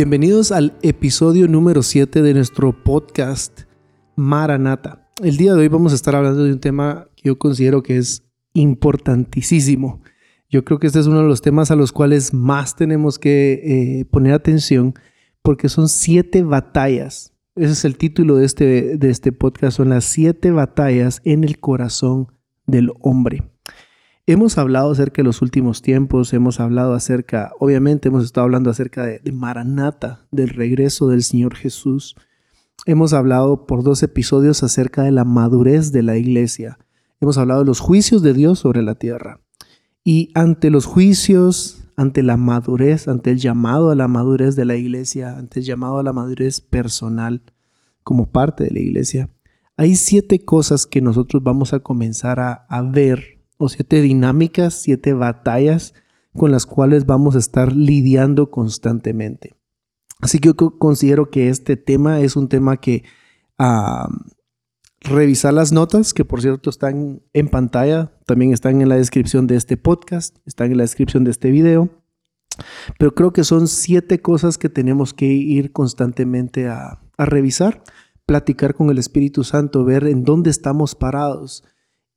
Bienvenidos al episodio número 7 de nuestro podcast Maranata. El día de hoy vamos a estar hablando de un tema que yo considero que es importantísimo. Yo creo que este es uno de los temas a los cuales más tenemos que eh, poner atención porque son siete batallas. Ese es el título de este, de este podcast, son las siete batallas en el corazón del hombre. Hemos hablado acerca de los últimos tiempos, hemos hablado acerca, obviamente hemos estado hablando acerca de, Maranata, del regreso del Señor Jesús. Hemos hablado por dos episodios acerca de la madurez de la iglesia. Hemos hablado de los juicios de Dios sobre la tierra. Y ante los juicios, ante la madurez, ante el llamado a la madurez de la iglesia, ante el llamado a la madurez personal como parte de la iglesia, hay siete cosas que nosotros vamos a comenzar a, a ver o siete dinámicas, siete batallas con las cuales vamos a estar lidiando constantemente. Así que yo considero que este tema es un tema que revisar las notas, que por cierto están en pantalla, también están en la descripción de este podcast, están en la descripción de este video. Pero creo que son siete cosas que tenemos que ir constantemente a, a revisar, platicar con el Espíritu Santo, ver en dónde estamos parados,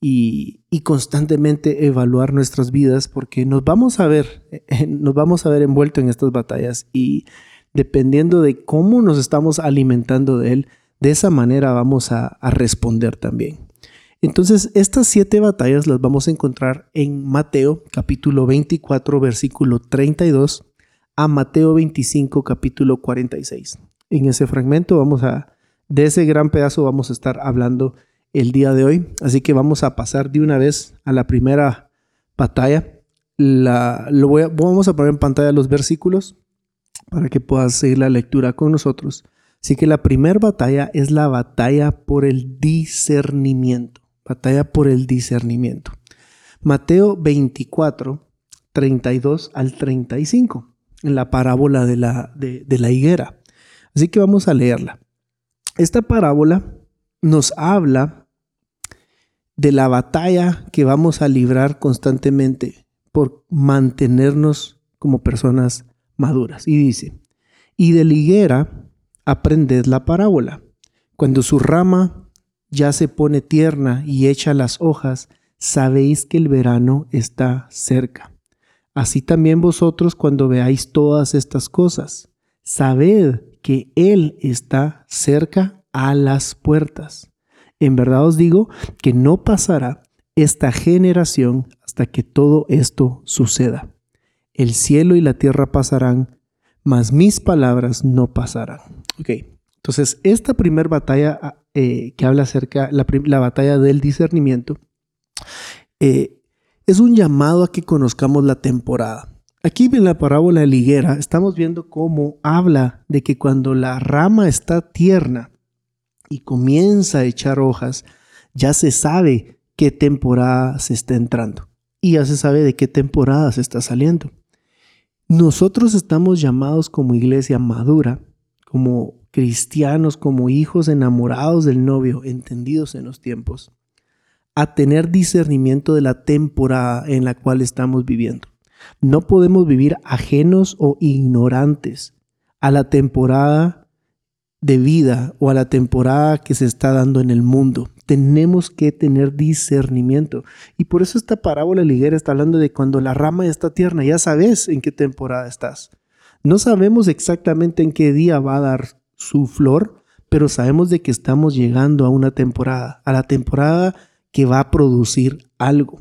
y, constantemente evaluar nuestras vidas porque nos vamos a ver, nos vamos a ver envuelto en estas batallas y dependiendo de cómo nos estamos alimentando de él, de esa manera vamos a, a responder también. Entonces, estas siete batallas las vamos a encontrar en Mateo capítulo 24, versículo 32 a Mateo 25, capítulo 46. En ese fragmento vamos a, de ese gran pedazo vamos a estar hablando el día de hoy. Así que vamos a pasar de una vez a la primera batalla. La, lo voy vamos a poner en pantalla los versículos para que puedas seguir la lectura con nosotros. Así que la primera batalla es la batalla por el discernimiento. Batalla por el discernimiento. Mateo 24, 32 al 35, en la parábola de la, de la higuera. Así que vamos a leerla. Esta parábola nos habla de la batalla que vamos a librar constantemente por mantenernos como personas maduras. Y dice, y de la higuera aprended la parábola. Cuando su rama ya se pone tierna y echa las hojas, sabéis que el verano está cerca. Así también vosotros cuando veáis todas estas cosas, sabed que Él está cerca a las puertas. En verdad os digo que no pasará esta generación hasta que todo esto suceda. El cielo y la tierra pasarán, mas mis palabras no pasarán. Ok, entonces esta primera batalla ah, eh, que habla acerca, la, la, batalla del discernimiento, eh, es un llamado a que conozcamos la temporada. Aquí en la parábola de la higuera estamos viendo cómo habla de que cuando la rama está tierna, y comienza a echar hojas, ya se sabe qué temporada se está entrando y ya se sabe de qué temporada se está saliendo. Nosotros estamos llamados como iglesia madura, como cristianos, como hijos enamorados del novio, entendidos en los tiempos, a tener discernimiento de la temporada en la cual estamos viviendo. No podemos vivir ajenos o ignorantes a la temporada de vida o a la temporada que se está dando en el mundo. Tenemos que tener discernimiento. Y por eso esta parábola liguera está hablando de cuando la rama está tierna, ya sabes en qué temporada estás. No sabemos exactamente en qué día va a dar su flor, pero sabemos de que estamos llegando a una temporada, a la temporada que va a producir algo.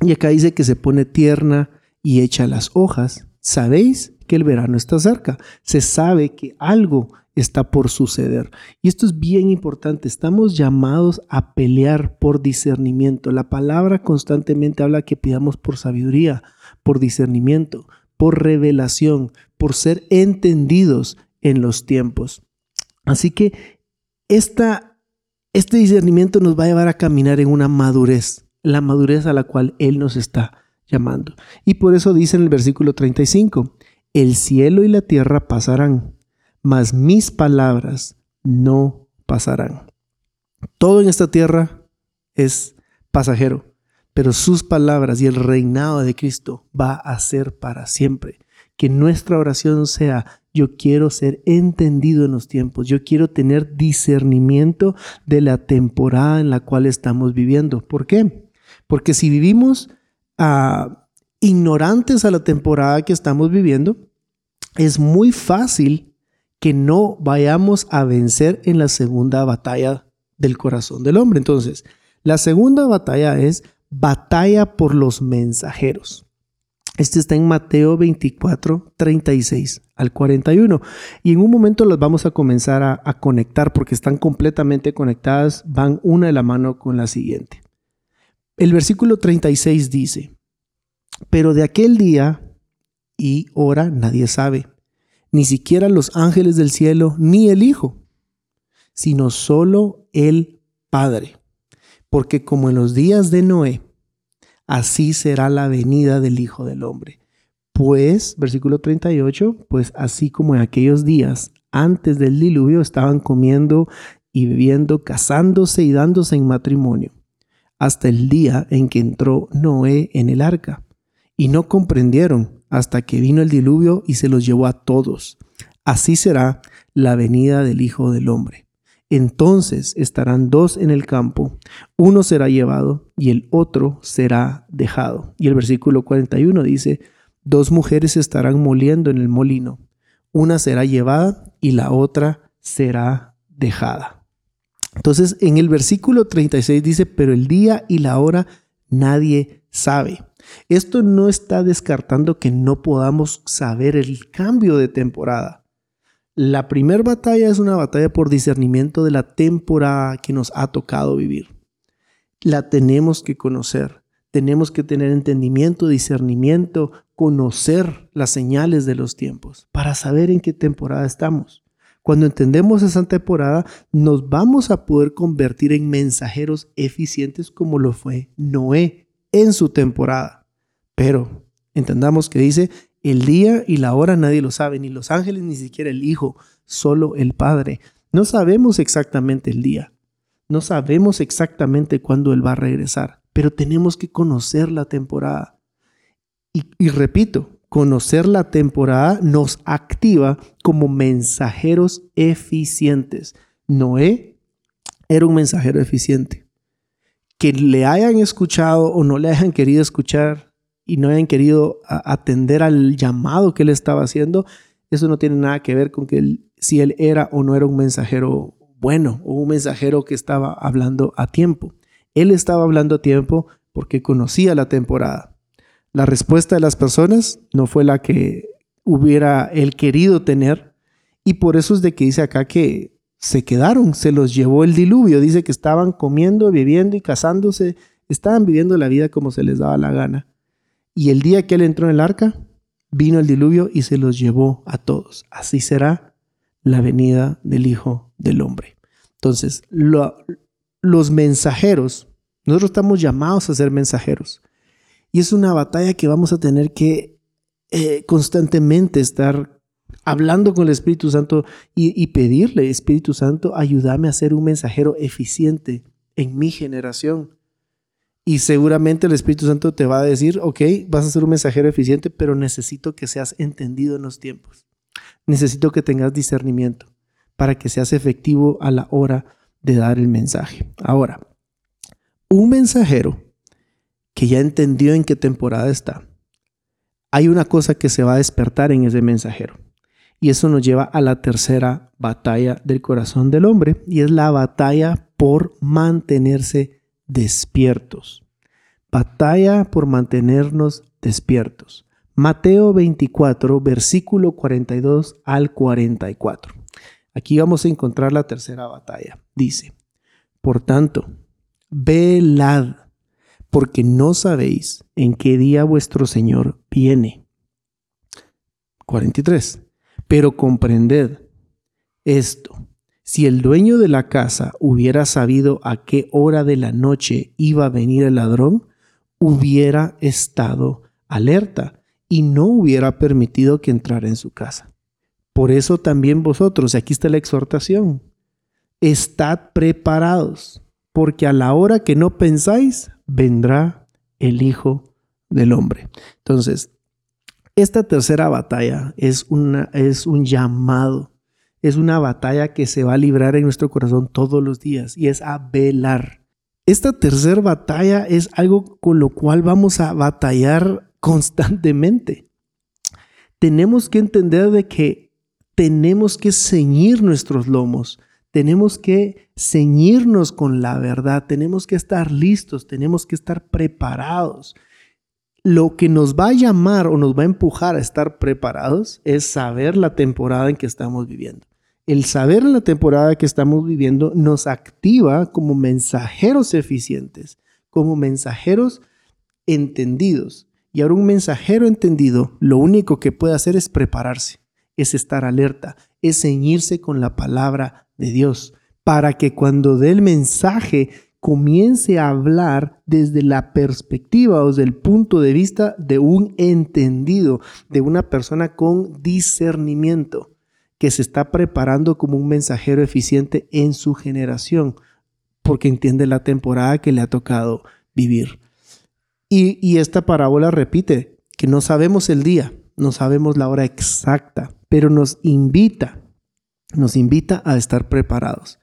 Y acá dice que se pone tierna y echa las hojas. Sabéis que el verano está cerca. Se sabe que algo está por suceder. Y esto es bien importante. Estamos llamados a pelear por discernimiento. La palabra constantemente habla que pidamos por sabiduría, por discernimiento, por revelación, por ser entendidos en los tiempos. Así que esta, este discernimiento nos va a llevar a caminar en una madurez, la madurez a la cual Él nos está llamando. Y por eso dice en el versículo 35, el cielo y la tierra pasarán, mas mis palabras no pasarán. Todo en esta tierra es pasajero, pero sus palabras y el reinado de Cristo va a ser para siempre. Que nuestra oración sea, Yo quiero ser entendido en los tiempos. Yo quiero tener discernimiento de la temporada en la cual estamos viviendo. ¿Por qué? Porque si vivimos ignorantes a la temporada que estamos viviendo, es muy fácil que no vayamos a vencer en la segunda batalla del corazón del hombre. Entonces, la segunda batalla es batalla por los mensajeros. Este está en Mateo 24, 36 al 41. Y en un momento las vamos a comenzar a, conectar porque están completamente conectadas, van una de la mano con la siguiente. El versículo 36 dice, pero de aquel día y hora nadie sabe, ni siquiera los ángeles del cielo, ni el Hijo, sino solo el Padre. Porque como en los días de Noé, así será la venida del Hijo del Hombre. Pues, versículo 38, pues así como en aquellos días antes del diluvio estaban comiendo y bebiendo, casándose y dándose en matrimonio, hasta el día en que entró Noé en el arca. Y no comprendieron hasta que vino el diluvio y se los llevó a todos. Así será la venida del Hijo del Hombre. Entonces estarán dos en el campo, uno será llevado y el otro será dejado. Y el versículo 41 dice, dos mujeres estarán moliendo en el molino, una será llevada y la otra será dejada. Entonces en el versículo 36 dice, pero el día y la hora nadie sabe. Esto no está descartando que no podamos saber el cambio de temporada. La primera batalla es una batalla por discernimiento de la temporada que nos ha tocado vivir. La tenemos que conocer. Tenemos que tener entendimiento, discernimiento, conocer las señales de los tiempos para saber en qué temporada estamos. Cuando entendemos esa temporada, nos vamos a poder convertir en mensajeros eficientes como lo fue Noé en su temporada. Pero entendamos que dice, el día y la hora nadie lo sabe, ni los ángeles, ni siquiera el Hijo, solo el Padre. No sabemos exactamente el día, no sabemos exactamente cuándo Él va a regresar, pero tenemos que conocer la temporada. Y, y repito, conocer la temporada nos activa como mensajeros eficientes. Noé era un mensajero eficiente. Que le hayan escuchado o no le hayan querido escuchar, y no hayan querido atender al llamado que él estaba haciendo, eso no tiene nada que ver con que si él era o no era un mensajero bueno o un mensajero que estaba hablando a tiempo. Él estaba hablando a tiempo porque conocía la temporada. La respuesta de las personas no fue la que hubiera él querido tener y por eso es de que dice acá que se quedaron, se los llevó el diluvio, dice que estaban comiendo, viviendo y casándose, estaban viviendo la vida como se les daba la gana. Y el día que él entró en el arca, vino el diluvio y se los llevó a todos. Así será la venida del Hijo del Hombre. Entonces, los mensajeros, nosotros estamos llamados a ser mensajeros. Y es una batalla que vamos a tener que eh, constantemente estar hablando con el Espíritu Santo y, y pedirle, Espíritu Santo, ayúdame a ser un mensajero eficiente en mi generación. Y seguramente el Espíritu Santo te va a decir, ok, vas a ser un mensajero eficiente, pero necesito que seas entendido en los tiempos. Necesito que tengas discernimiento para que seas efectivo a la hora de dar el mensaje. Ahora, un mensajero que ya entendió en qué temporada está, hay una cosa que se va a despertar en ese mensajero. Y eso nos lleva a la tercera batalla del corazón del hombre, y es la batalla por mantenerse despiertos. Batalla por mantenernos despiertos. Mateo 24, versículo 42 al 44. Aquí vamos a encontrar la tercera batalla. Dice, por tanto, velad, porque no sabéis en qué día vuestro Señor viene. 43. Pero comprended esto si el dueño de la casa hubiera sabido a qué hora de la noche iba a venir el ladrón, hubiera estado alerta y no hubiera permitido que entrara en su casa. Por eso también vosotros, aquí está la exhortación, estad preparados, porque a la hora que no pensáis, vendrá el Hijo del Hombre. Entonces, Esta tercera batalla es, una, es un llamado, es una batalla que se va a librar en nuestro corazón todos los días y es a velar. Esta tercera batalla es algo con lo cual vamos a batallar constantemente. Tenemos que entender de que tenemos que ceñir nuestros lomos, tenemos que ceñirnos con la verdad, tenemos que estar listos, tenemos que estar preparados lo que nos va a llamar o nos va a empujar a estar preparados es saber la temporada en que estamos viviendo. El saber la temporada que estamos viviendo nos activa como mensajeros eficientes, como mensajeros entendidos. Y ahora un mensajero entendido lo único que puede hacer es prepararse, es estar alerta, es ceñirse con la palabra de Dios, para que cuando dé el mensaje comience a hablar desde la perspectiva o desde el punto de vista de un entendido, de una persona con discernimiento, que se está preparando como un mensajero eficiente en su generación, porque entiende la temporada que le ha tocado vivir. Y, y esta parábola repite que no sabemos el día, no sabemos la hora exacta, pero nos invita, nos invita a estar preparados.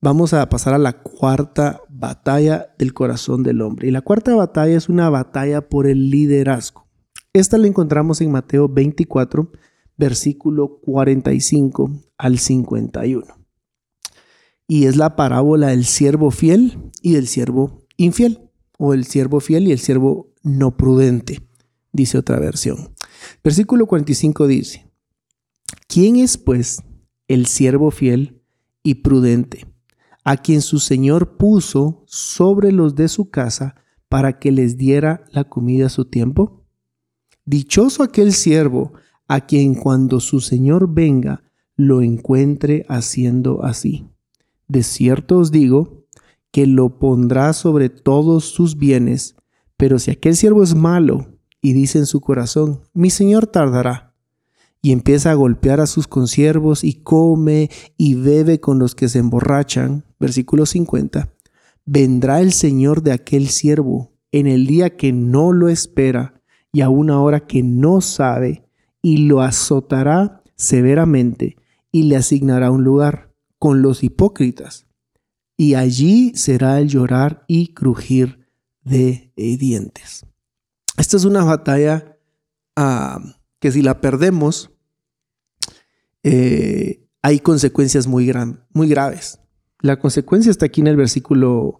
Vamos a pasar a la cuarta batalla del corazón del hombre. Y la cuarta batalla es una batalla por el liderazgo. Esta la encontramos en Mateo 24, versículo 45 al 51. Y es la parábola del siervo fiel y del siervo infiel, o el siervo fiel y el siervo no prudente, dice otra versión. Versículo 45 dice, ¿quién es pues el siervo fiel y prudente? a quien su señor puso sobre los de su casa para que les diera la comida a su tiempo? Dichoso aquel siervo a quien cuando su señor venga lo encuentre haciendo así. De cierto os digo que lo pondrá sobre todos sus bienes, pero si aquel siervo es malo y dice en su corazón, mi señor tardará, y empieza a golpear a sus consiervos y come y bebe con los que se emborrachan, versículo 50, vendrá el Señor de aquel siervo en el día que no lo espera y a una hora que no sabe, y lo azotará severamente y le asignará un lugar con los hipócritas. Y allí será el llorar y crujir de dientes. Esta es una batalla ah, que si la perdemos, eh, hay consecuencias muy, muy graves. La consecuencia está aquí en el versículo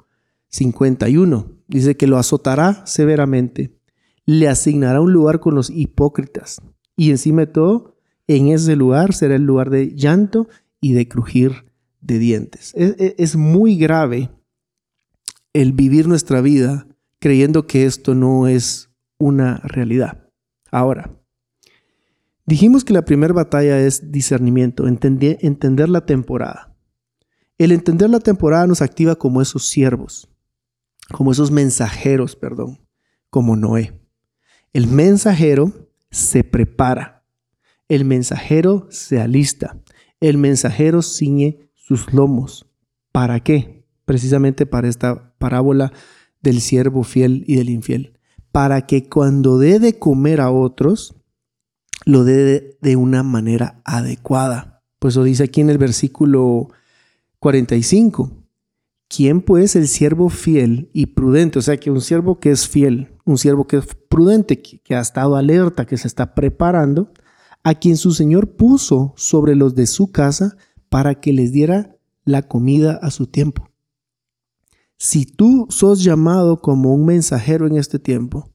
51. Dice que lo azotará severamente, le asignará un lugar con los hipócritas y encima de todo, en ese lugar será el lugar de llanto y de crujir de dientes. Es, muy grave el vivir nuestra vida creyendo que esto no es una realidad. Ahora, Dijimos que la primera batalla es discernimiento, entender, la temporada. El entender la temporada nos activa como esos siervos, como esos mensajeros, perdón, como Noé. El mensajero se prepara, el mensajero se alista, el mensajero ciñe sus lomos. ¿Para qué? Precisamente para esta parábola del siervo fiel y del infiel. Para que cuando dé de comer a otros, lo dé de una manera adecuada. Pues lo dice aquí en el versículo 45. ¿Quién pues el siervo fiel y prudente? O sea, que un siervo que es fiel, un siervo que es prudente, que, ha estado alerta, que se está preparando, a quien su Señor puso sobre los de su casa para que les diera la comida a su tiempo. Si tú sos llamado como un mensajero en este tiempo,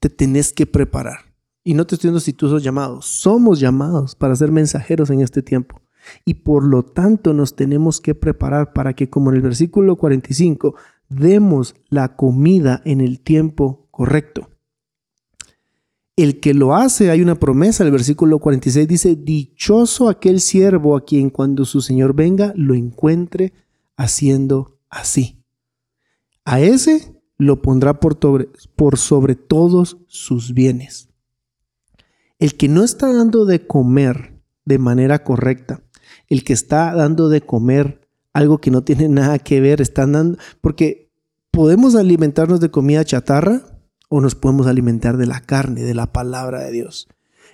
te tenés que preparar. Y no te estoy diciendo si tú sos llamado, somos llamados para ser mensajeros en este tiempo. Y por lo tanto nos tenemos que preparar para que, como en el versículo 45, demos la comida en el tiempo correcto. El que lo hace, hay una promesa, el versículo 46 dice, dichoso aquel siervo a quien cuando su Señor venga lo encuentre haciendo así. A ese lo pondrá por sobre, por sobre todos sus bienes. El que no está dando de comer de manera correcta, el que está dando de comer algo que no tiene nada que ver, están dando, porque podemos alimentarnos de comida chatarra o nos podemos alimentar de la carne, de la palabra de Dios.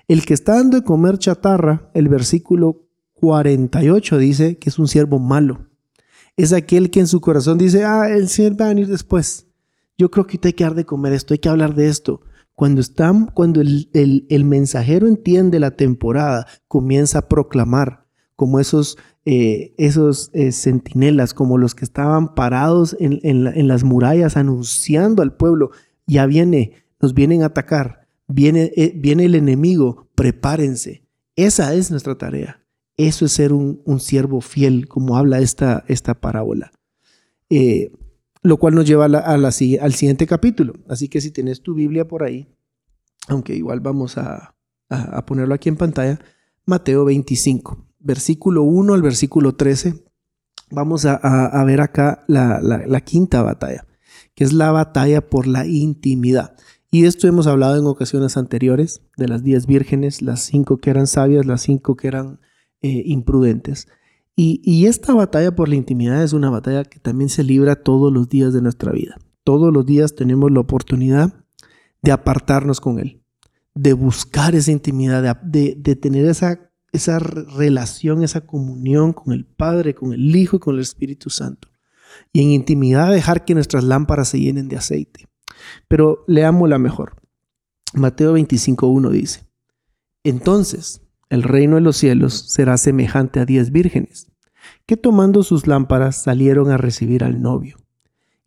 El que está dando de comer chatarra, el versículo 48 dice que es un siervo malo. Es aquel que en su corazón dice, ah, el Señor va a venir después. Yo creo que hay que dar de comer esto, hay que hablar de esto. Cuando, están, cuando el, el, mensajero entiende la temporada, comienza a proclamar como esos, eh, esos eh, centinelas, como los que estaban parados en, en, las murallas anunciando al pueblo, ya viene, nos vienen a atacar, viene, eh, viene el enemigo, prepárense. Esa es nuestra tarea. Eso es ser un, un siervo fiel, como habla esta, esta parábola lo cual nos lleva al siguiente capítulo. Así que si tienes tu Biblia por ahí, aunque igual vamos a, ponerlo aquí en pantalla, Mateo 25, versículo 1 al versículo 13, vamos a, ver acá la, la, quinta batalla, que es la batalla por la intimidad. Y esto hemos hablado en ocasiones anteriores, de las diez vírgenes, las cinco que eran sabias, las cinco que eran eh, imprudentes. Y, esta batalla por la intimidad es una batalla que también se libra todos los días de nuestra vida. Todos los días tenemos la oportunidad de apartarnos con Él, de buscar esa intimidad, de, tener esa, esa relación, esa comunión con el Padre, con el Hijo y con el Espíritu Santo. Y en intimidad dejar que nuestras lámparas se llenen de aceite. Pero leamos la mejor. Mateo 25.1 dice, entonces el reino de los cielos será semejante a diez vírgenes, que tomando sus lámparas salieron a recibir al novio.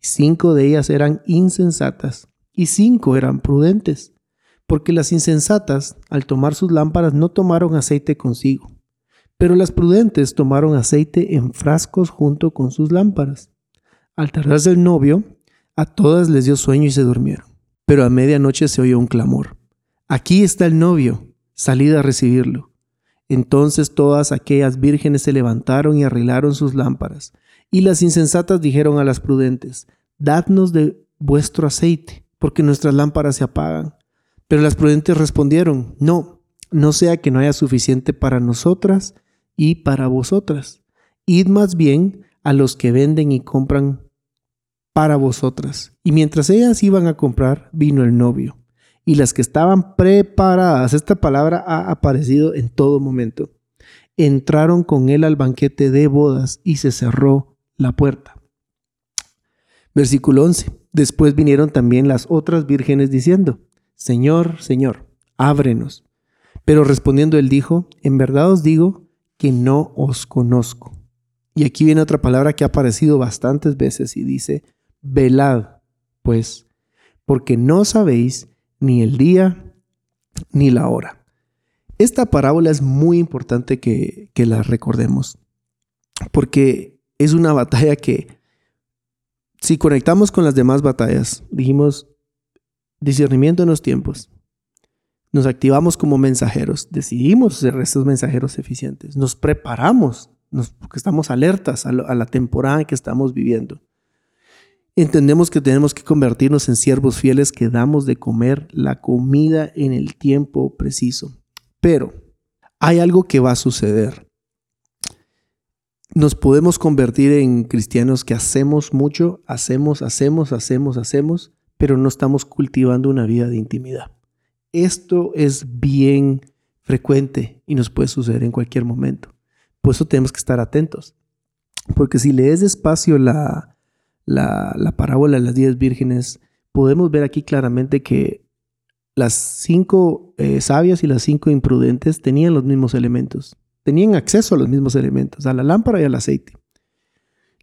Cinco de ellas eran insensatas y cinco eran prudentes, porque las insensatas, al tomar sus lámparas, no tomaron aceite consigo, pero las prudentes tomaron aceite en frascos junto con sus lámparas. Al tardarse el novio, a todas les dio sueño y se durmieron. Pero a medianoche se oyó un clamor. Aquí está el novio, salid a recibirlo. Entonces todas aquellas vírgenes se levantaron y arreglaron sus lámparas. Y las insensatas dijeron a las prudentes, Dadnos de vuestro aceite, porque nuestras lámparas se apagan. Pero las prudentes respondieron, No, no sea que no haya suficiente para nosotras y para vosotras. Id más bien a los que venden y compran para vosotras. Y mientras ellas iban a comprar, vino el novio y las que estaban preparadas, esta palabra ha aparecido en todo momento, entraron con él al banquete de bodas y se cerró la puerta. Versículo 11. Después vinieron también las otras vírgenes diciendo, Señor, Señor, ábrenos. Pero respondiendo él dijo, en verdad os digo que no os conozco. Y aquí viene otra palabra que ha aparecido bastantes veces y dice, velad, pues, porque no sabéis ni el día, ni la hora. Esta parábola es muy importante que, la recordemos, porque es una batalla que, si conectamos con las demás batallas, dijimos discernimiento en los tiempos, nos activamos como mensajeros, decidimos ser estos mensajeros eficientes, nos preparamos, porque estamos alertas a, a la temporada que estamos viviendo. Entendemos que tenemos que convertirnos en siervos fieles que damos de comer la comida en el tiempo preciso. Pero hay algo que va a suceder. Nos podemos convertir en cristianos que hacemos mucho, hacemos, hacemos, hacemos, hacemos, pero no estamos cultivando una vida de intimidad. Esto es bien frecuente y nos puede suceder en cualquier momento. Por eso tenemos que estar atentos. Porque si lees despacio la, la, parábola de las diez vírgenes, podemos ver aquí claramente que las cinco eh, sabias y las cinco imprudentes tenían los mismos elementos, tenían acceso a los mismos elementos, a la lámpara y al aceite.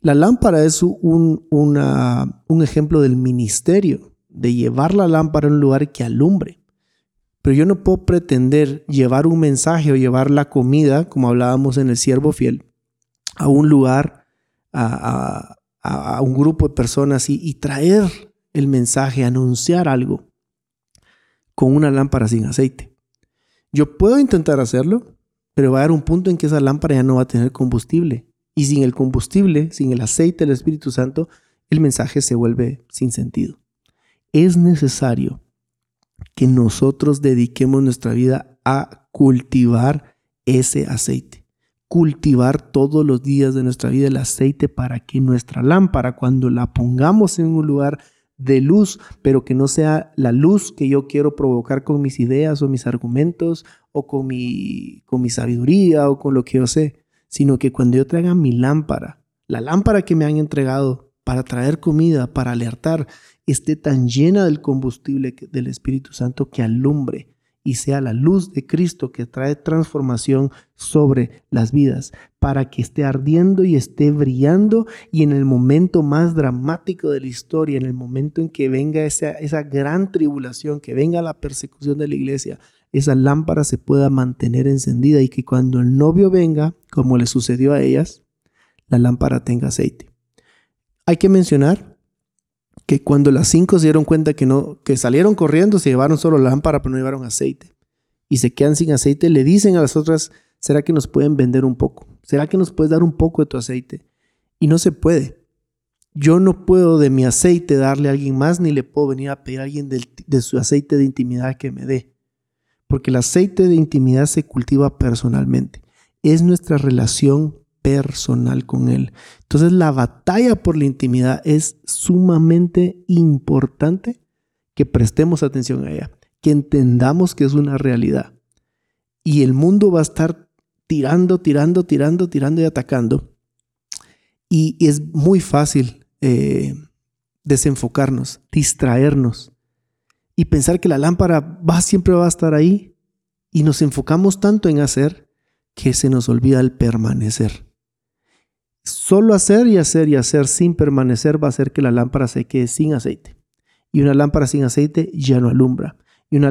La lámpara es un, un ejemplo del ministerio, de llevar la lámpara a un lugar que alumbre. Pero yo no puedo pretender llevar un mensaje o llevar la comida, como hablábamos en el siervo fiel, a un lugar, a, a, un grupo de personas y, traer el mensaje, anunciar algo con una lámpara sin aceite. Yo puedo intentar hacerlo, pero va a haber un punto en que esa lámpara ya no va a tener combustible. Y sin el combustible, sin el aceite del Espíritu Santo, el mensaje se vuelve sin sentido. Es necesario que nosotros dediquemos nuestra vida a cultivar ese aceite cultivar todos los días de nuestra vida el aceite para que nuestra lámpara, cuando la pongamos en un lugar de luz, pero que no sea la luz que yo quiero provocar con mis ideas o mis argumentos o con mi, con mi sabiduría o con lo que yo sé, sino que cuando yo traiga mi lámpara, la lámpara que me han entregado para traer comida, para alertar, esté tan llena del combustible del Espíritu Santo que alumbre y sea la luz de Cristo que trae transformación sobre las vidas, para que esté ardiendo y esté brillando y en el momento más dramático de la historia, en el momento en que venga esa, esa gran tribulación, que venga la persecución de la iglesia, esa lámpara se pueda mantener encendida y que cuando el novio venga, como le sucedió a ellas, la lámpara tenga aceite. Hay que mencionar que cuando las cinco se dieron cuenta que no, que salieron corriendo, se llevaron solo la lámpara, pero no llevaron aceite. Y se quedan sin aceite, le dicen a las otras, ¿será que nos pueden vender un poco? ¿Será que nos puedes dar un poco de tu aceite? Y no se puede. Yo no puedo de mi aceite darle a alguien más, ni le puedo venir a pedir a alguien de su aceite de intimidad que me dé. Porque el aceite de intimidad se cultiva personalmente. Es nuestra relación personal con Él. Entonces la batalla por la intimidad es sumamente importante que prestemos atención a ella, que entendamos que es una realidad. Y el mundo va a estar tirando, tirando, tirando, tirando y atacando. Y, es muy fácil eh, desenfocarnos, distraernos y pensar que la lámpara va, siempre va a estar ahí. Y nos enfocamos tanto en hacer que se nos olvida el permanecer. Solo hacer y hacer y hacer sin permanecer va a hacer que la lámpara se quede sin aceite. Y una lámpara sin aceite ya no alumbra. Y una,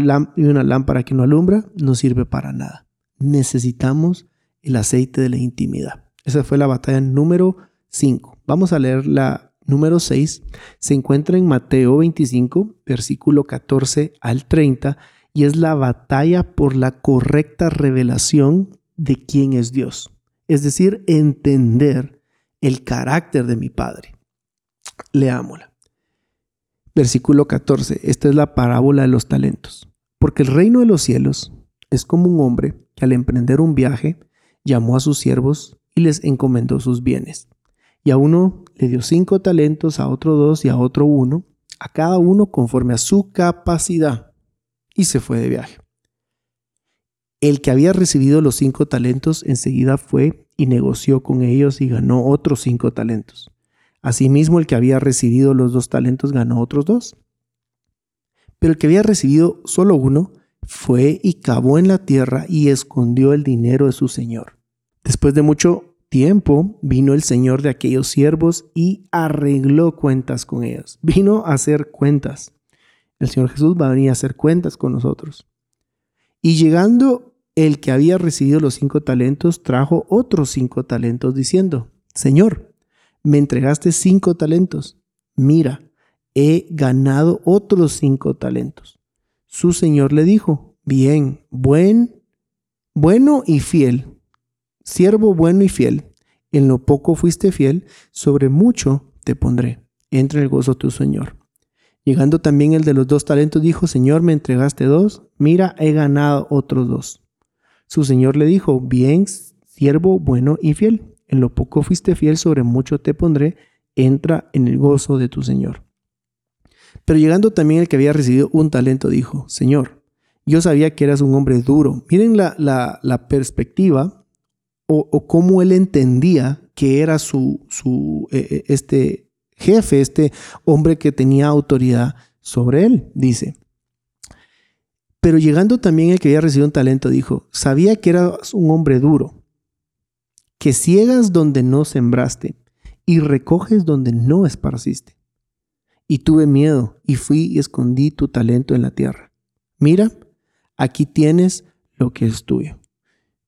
lámpara que no alumbra no sirve para nada. Necesitamos el aceite de la intimidad. Esa fue la batalla número 5. Vamos a leer la número 6. Se encuentra en Mateo 25, versículo 14 al 30, y es la batalla por la correcta revelación de quién es Dios. Es decir, entender el carácter de mi Padre. Leámosla. Versículo 14. Esta es la parábola de los talentos. Porque el reino de los cielos es como un hombre que al emprender un viaje llamó a sus siervos y les encomendó sus bienes. Y a uno le dio cinco talentos, a otro dos y a otro uno, a cada uno conforme a su capacidad, y se fue de viaje. El que había recibido los cinco talentos enseguida fue y negoció con ellos y ganó otros cinco talentos. Asimismo, el que había recibido los dos talentos ganó otros dos. Pero el que había recibido solo uno fue y cavó en la tierra y escondió el dinero de su señor. Después de mucho tiempo vino el señor de aquellos siervos y arregló cuentas con ellos. Vino a hacer cuentas. El Señor Jesús va a venir a hacer cuentas con nosotros. Y llegando el que había recibido los cinco talentos trajo otros cinco talentos diciendo, Señor, me entregaste cinco talentos. Mira, he ganado otros cinco talentos. Su Señor le dijo, bien, buen, bueno y fiel, siervo bueno y fiel. En lo poco fuiste fiel, sobre mucho te pondré. Entra en el gozo tu Señor. Llegando también el de los dos talentos, dijo, Señor, me entregaste dos, mira, he ganado otros dos. Su señor le dijo, bien, siervo bueno y fiel, en lo poco fuiste fiel, sobre mucho te pondré, entra en el gozo de tu señor. Pero llegando también el que había recibido un talento, dijo, Señor, yo sabía que eras un hombre duro. Miren la, la, perspectiva o, cómo él entendía que era su, su eh, eh, este jefe, este hombre que tenía autoridad sobre él. Dice, pero llegando también el que había recibido un talento, dijo, sabía que eras un hombre duro, que ciegas donde no sembraste y recoges donde no esparciste. Y tuve miedo y fui y escondí tu talento en la tierra. Mira, aquí tienes lo que es tuyo.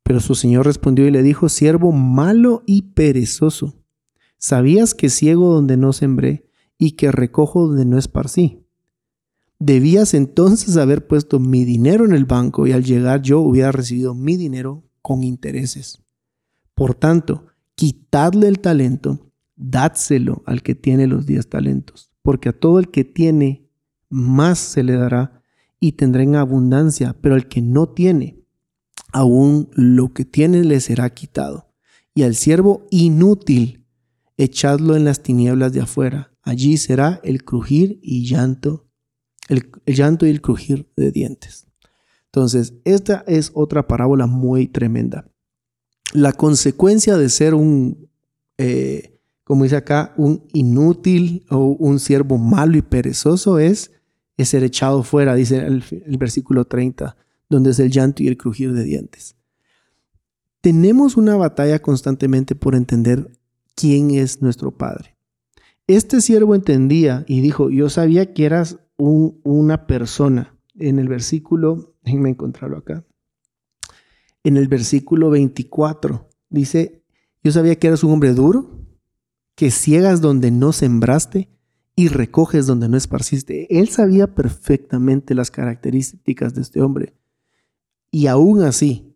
Pero su señor respondió y le dijo, siervo malo y perezoso, ¿sabías que ciego donde no sembré y que recojo donde no esparcí? Debías entonces haber puesto mi dinero en el banco y al llegar yo hubiera recibido mi dinero con intereses. Por tanto, quitadle el talento, dádselo al que tiene los diez talentos, porque a todo el que tiene, más se le dará y tendrá en abundancia, pero al que no tiene, aún lo que tiene le será quitado. Y al siervo inútil, echadlo en las tinieblas de afuera allí será el crujir y llanto, el, llanto y el crujir de dientes. Entonces, esta es otra parábola muy tremenda. La consecuencia de ser un, eh, como dice acá, un inútil o un siervo malo y perezoso es, ser echado fuera, dice el, el versículo 30, donde es el llanto y el crujir de dientes. Tenemos una batalla constantemente por entender quién es nuestro Padre. Este siervo entendía y dijo, yo sabía que eras una persona. En el versículo, déjenme encontrarlo acá. En el versículo 24 dice, yo sabía que eras un hombre duro, que ciegas donde no sembraste y recoges donde no esparciste. Él sabía perfectamente las características de este hombre. Y aún así,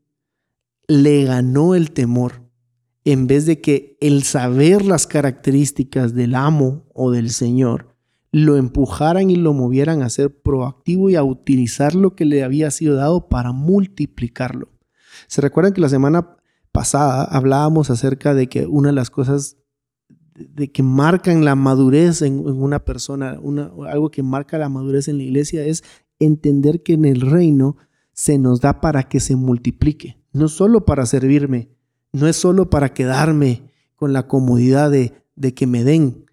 le ganó el temor en vez de que el saber las características del amo o del Señor lo empujaran y lo movieran a ser proactivo y a utilizar lo que le había sido dado para multiplicarlo. ¿Se recuerdan que la semana pasada hablábamos acerca de que una de las cosas de que marcan la madurez en, una persona, algo que marca la madurez en la iglesia es entender que en el reino se nos da para que se multiplique, no solo para servirme, no es solo para quedarme con la comodidad de, que me den.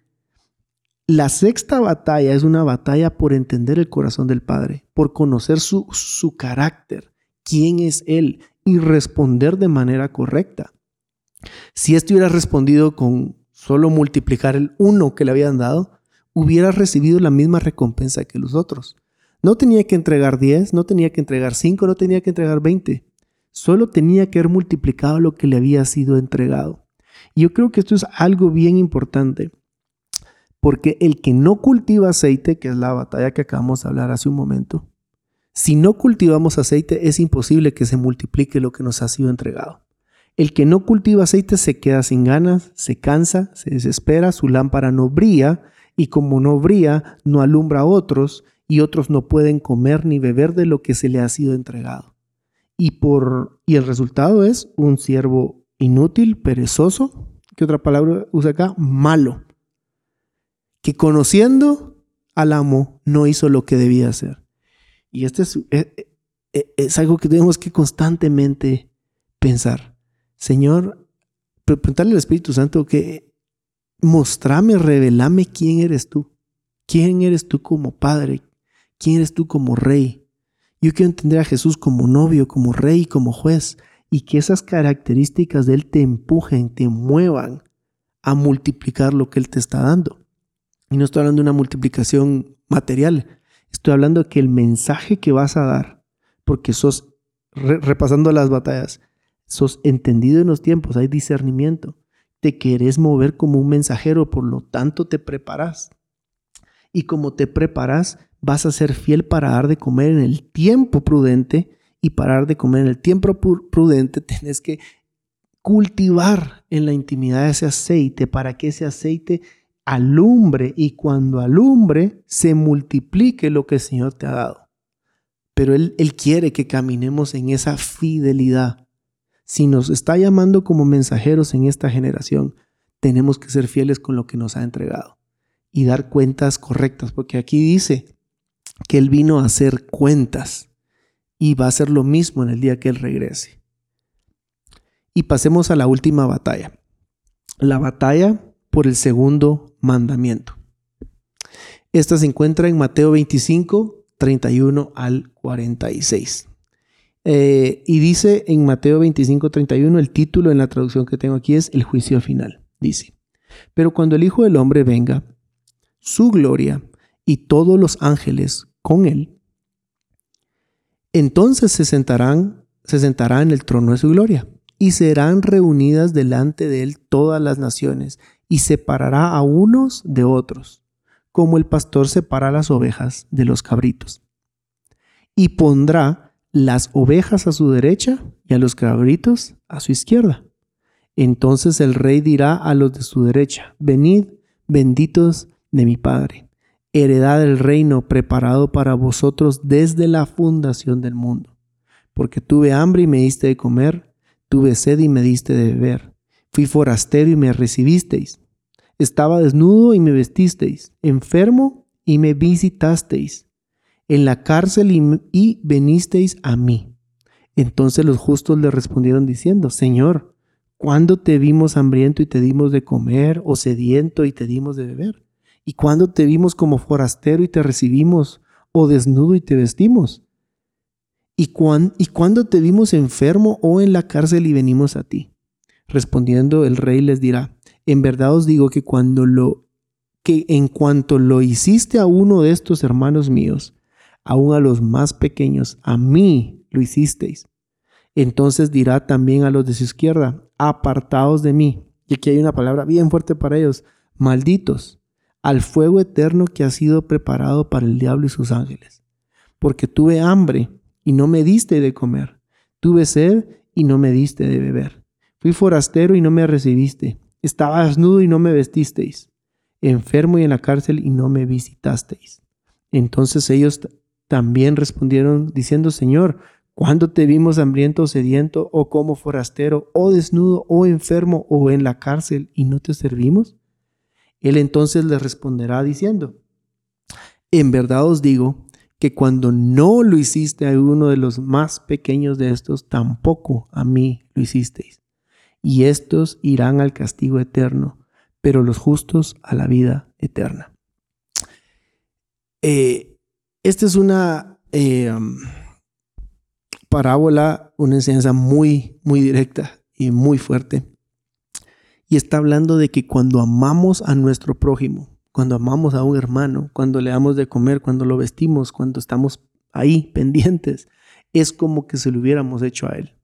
La sexta batalla es una batalla por entender el corazón del Padre, por conocer su, su carácter, quién es Él y responder de manera correcta. Si esto hubiera respondido con solo multiplicar el uno que le habían dado, hubiera recibido la misma recompensa que los otros. No tenía que entregar 10, no tenía que entregar 5, no tenía que entregar 20. Solo tenía que haber multiplicado lo que le había sido entregado. Y yo creo que esto es algo bien importante, porque el que no cultiva aceite, que es la batalla que acabamos de hablar hace un momento, si no cultivamos aceite es imposible que se multiplique lo que nos ha sido entregado. El que no cultiva aceite se queda sin ganas, se cansa, se desespera, su lámpara no brilla y como no brilla, no alumbra a otros y otros no pueden comer ni beber de lo que se le ha sido entregado y, por, y el resultado es un siervo inútil, perezoso, ¿qué otra palabra usa acá? Malo, que conociendo al amo no hizo lo que debía hacer. Y este es, eh, eh, es algo que tenemos que constantemente pensar. Señor, preguntarle al Espíritu Santo que mostrame, revelame quién eres tú. ¿Quién eres tú como Padre? ¿Quién eres tú como Rey? Yo quiero entender a Jesús como novio, como rey, como juez, y que esas características de Él te empujen, te muevan a multiplicar lo que Él te está dando. Y no estoy hablando de una multiplicación material, estoy hablando de que el mensaje que vas a dar, porque sos, repasando las batallas, sos entendido en los tiempos, hay discernimiento, te querés mover como un mensajero, por lo tanto te preparas. Y como te preparas, vas a ser fiel para dar de comer en el tiempo prudente. Y para dar de comer en el tiempo prudente tienes que cultivar en la intimidad ese aceite para que ese aceite alumbre y cuando alumbre se multiplique lo que el Señor te ha dado. Pero Él, Él quiere que caminemos en esa fidelidad. Si nos está llamando como mensajeros en esta generación, tenemos que ser fieles con lo que nos ha entregado y dar cuentas correctas, porque aquí dice, que Él vino a hacer cuentas y va a hacer lo mismo en el día que Él regrese. Y pasemos a la última batalla, la batalla por el segundo mandamiento. Esta se encuentra en Mateo 25, 31 al 46. Eh, y dice en Mateo 25, 31, el título en la traducción que tengo aquí es el juicio final. Dice, pero cuando el Hijo del Hombre venga, su gloria y todos los ángeles con él, entonces se sentarán, se sentará en el trono de su gloria, y serán reunidas delante de él todas las naciones, y separará a unos de otros, como el pastor separa las ovejas de los cabritos. Y pondrá las ovejas a su derecha y a los cabritos a su izquierda. Entonces el rey dirá a los de su derecha, venid, benditos de mi Padre heredad del reino preparado para vosotros desde la fundación del mundo. Porque tuve hambre y me diste de comer, tuve sed y me diste de beber, fui forastero y me recibisteis, Estaba desnudo y me vestisteis, enfermo y me visitasteis, en la cárcel y, venisteis a mí. Entonces los justos le respondieron diciendo, Señor, ¿cuándo te vimos hambriento y te dimos de comer, o sediento y te dimos de beber? ¿Y cuándo te vimos como forastero y te recibimos, o desnudo y te vestimos? ¿Y, ¿Y cuándo te vimos enfermo o en la cárcel y venimos a ti? Respondiendo el rey les dirá, en verdad os digo que cuando lo que en cuanto lo hiciste a uno de estos hermanos míos, aun a los más pequeños, a mí lo hicisteis. Entonces dirá también a los de su izquierda, apartados de mí. Y aquí hay una palabra bien fuerte para ellos, malditos, al fuego eterno que ha sido preparado para el diablo y sus ángeles. Porque tuve hambre y no me diste de comer, tuve sed y no me diste de beber. Fui forastero y no me recibiste, estaba desnudo y no me vestisteis, enfermo y en la cárcel y no me visitasteis. Entonces ellos también respondieron diciendo, Señor, ¿cuándo te vimos hambriento o sediento, o como forastero, o desnudo, o enfermo, o en la cárcel, y no te servimos? Él entonces les responderá diciendo, En verdad os digo que cuando no lo hiciste a uno de los más pequeños de estos, tampoco a mí lo hicisteis. Y estos irán al castigo eterno, pero los justos a la vida eterna. Eh, esta es una eh, um, parábola, una enseñanza muy, muy directa y muy fuerte. Y está hablando de que cuando amamos a nuestro prójimo, cuando amamos a un hermano, cuando le damos de comer, cuando lo vestimos, cuando estamos ahí pendientes, es como que se lo hubiéramos hecho a él.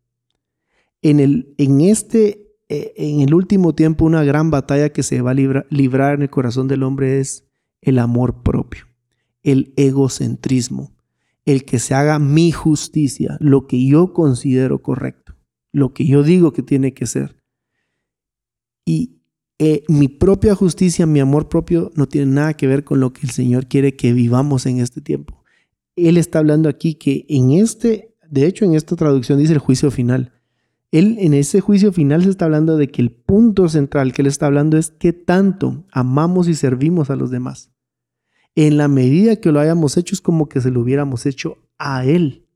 En, el, en este, eh, en el último tiempo, una gran batalla que se va a librar en el corazón del hombre es el amor propio, el egocentrismo, el que se haga mi justicia, lo que yo considero correcto, lo que yo digo que tiene que ser. Y eh, mi propia justicia, mi amor propio no tiene nada que ver con lo que el Señor quiere que vivamos en este tiempo. Él está hablando aquí que en este, de hecho en esta traducción dice el juicio final. Él en ese juicio final se está hablando de que el punto central que él está hablando es qué tanto amamos y servimos a los demás. En la medida que lo hayamos hecho es como que se lo hubiéramos hecho a él.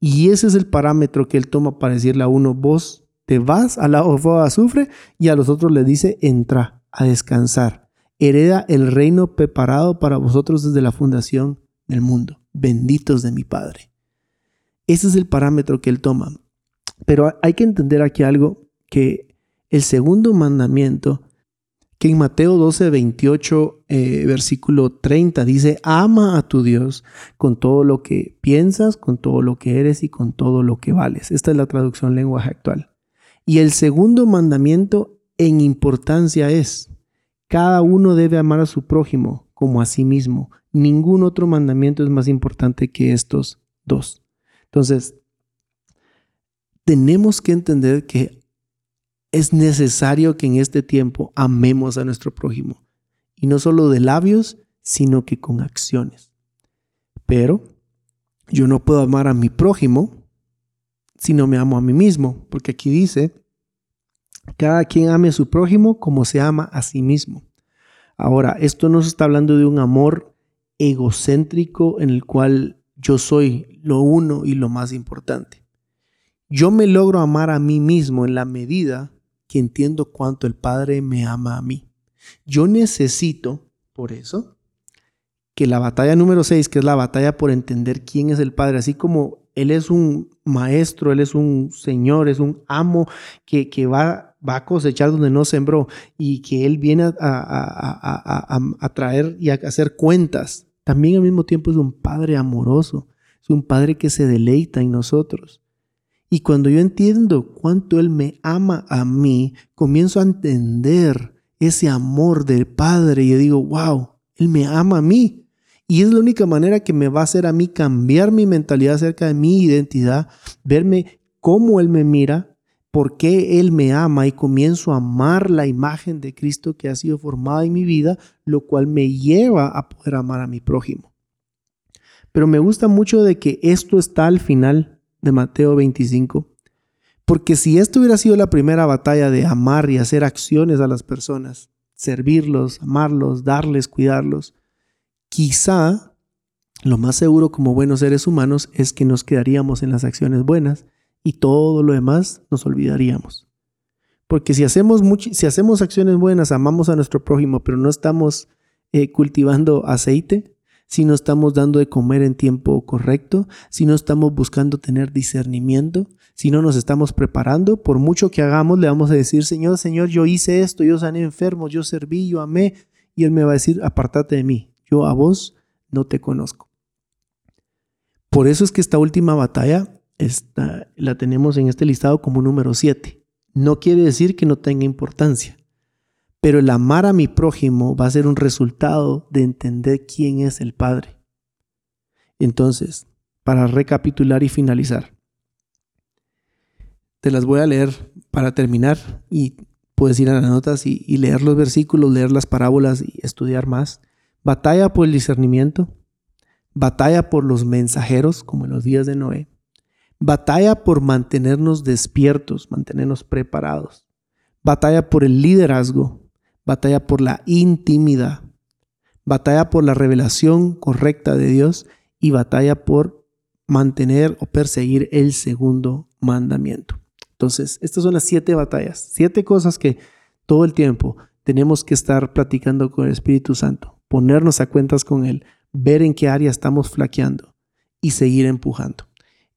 Y ese es el parámetro que él toma para decirle a uno, vos te vas a la de azufre y a los otros les dice, entra a descansar. Hereda el reino preparado para vosotros desde la fundación del mundo. Benditos de mi Padre. Ese es el parámetro que él toma. Pero hay que entender aquí algo, que el segundo mandamiento, que en Mateo 12, 28, eh, versículo 30 dice, ama a tu Dios con todo lo que piensas, con todo lo que eres y con todo lo que vales. Esta es la traducción lenguaje actual. Y el segundo mandamiento en importancia es, cada uno debe amar a su prójimo como a sí mismo. Ningún otro mandamiento es más importante que estos dos. Entonces, tenemos que entender que es necesario que en este tiempo amemos a nuestro prójimo. Y no solo de labios, sino que con acciones. Pero yo no puedo amar a mi prójimo si no me amo a mí mismo, porque aquí dice, cada quien ame a su prójimo como se ama a sí mismo. Ahora, esto no se está hablando de un amor egocéntrico en el cual yo soy lo uno y lo más importante. Yo me logro amar a mí mismo en la medida que entiendo cuánto el Padre me ama a mí. Yo necesito, por eso, que la batalla número 6, que es la batalla por entender quién es el Padre, así como Él es un maestro, Él es un Señor, es un amo que, que va, va a cosechar donde no sembró y que Él viene a, a, a, traer y a hacer cuentas. También al mismo tiempo es un Padre amoroso, es un Padre que se deleita en nosotros. Y cuando yo entiendo cuánto Él me ama a mí, comienzo a entender ese amor del Padre y yo digo, wow, Él me ama a mí. Y es la única manera que me va a hacer a mí cambiar mi mentalidad acerca de mi identidad, verme cómo Él me mira, por qué Él me ama y comienzo a amar la imagen de Cristo que ha sido formada en mi vida, lo cual me lleva a poder amar a mi prójimo. Pero me gusta mucho de que esto está al final de Mateo 25, porque si esto hubiera sido la primera batalla de amar y hacer acciones a las personas, servirlos, amarlos, darles, cuidarlos. Quizá lo más seguro como buenos seres humanos es que nos quedaríamos en las acciones buenas y todo lo demás nos olvidaríamos. Porque si hacemos, si hacemos acciones buenas, amamos a nuestro prójimo, pero no estamos eh, cultivando aceite, si no estamos dando de comer en tiempo correcto, si no estamos buscando tener discernimiento, si no nos estamos preparando, por mucho que hagamos, le vamos a decir, Señor, Señor, yo hice esto, yo sané enfermos, yo serví, yo amé, y Él me va a decir, apártate de mí, yo a vos no te conozco. Por eso es que esta última batalla la tenemos en este listado como número 7. No quiere decir que no tenga importancia, pero el amar a mi prójimo va a ser un resultado de entender quién es el Padre. Entonces, para recapitular y finalizar, te las voy a leer para terminar y puedes ir a las notas y, y leer los versículos, leer las parábolas y estudiar más. Batalla por el discernimiento, batalla por los mensajeros, como en los días de Noé, batalla por mantenernos despiertos, mantenernos preparados, batalla por el liderazgo, batalla por la intimidad, batalla por la revelación correcta de Dios y batalla por mantener o perseguir el segundo mandamiento. Entonces, estas son las siete batallas, siete cosas que todo el tiempo tenemos que estar platicando con el Espíritu Santo, ponernos a cuentas con Él, ver en qué área estamos flaqueando y seguir empujando.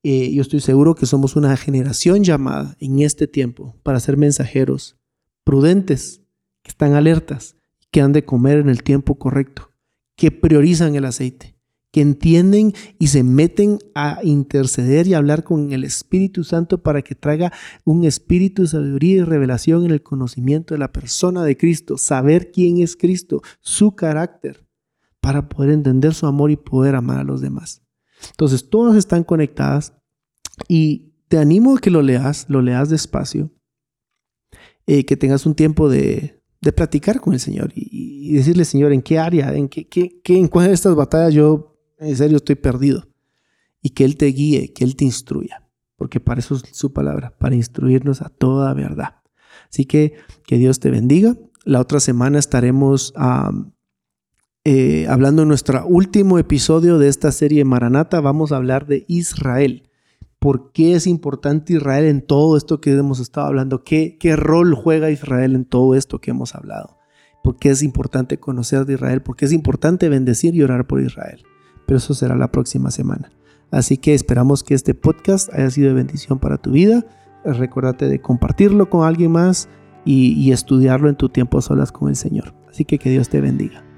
Eh, yo estoy seguro que somos una generación llamada en este tiempo para ser mensajeros prudentes, que están alertas, que han de comer en el tiempo correcto, que priorizan el aceite, que entienden y se meten a interceder y hablar con el Espíritu Santo para que traiga un espíritu de sabiduría y revelación en el conocimiento de la persona de Cristo, saber quién es Cristo, su carácter, para poder entender su amor y poder amar a los demás. Entonces, todas están conectadas y te animo a que lo leas, lo leas despacio, eh, que tengas un tiempo de, de platicar con el Señor y, decirle, Señor, en qué área, en qué, en cuál de estas batallas yo en serio estoy perdido. Y que Él te guíe, que Él te instruya, porque para eso es su palabra, para instruirnos a toda verdad. Así que que Dios te bendiga. La otra semana estaremos eh, hablando en nuestro último episodio de esta serie Maranata. Vamos a hablar de Israel. ¿Por qué es importante Israel en todo esto que hemos estado hablando? ¿Qué, qué rol juega Israel en todo esto que hemos hablado? ¿Por qué es importante conocer de Israel? ¿Por qué es importante bendecir y orar por Israel? pero eso será la próxima semana. Así que esperamos que este podcast haya sido de bendición para tu vida. Recuérdate de compartirlo con alguien más y, y estudiarlo en tu tiempo solas con el Señor. Así que que Dios te bendiga.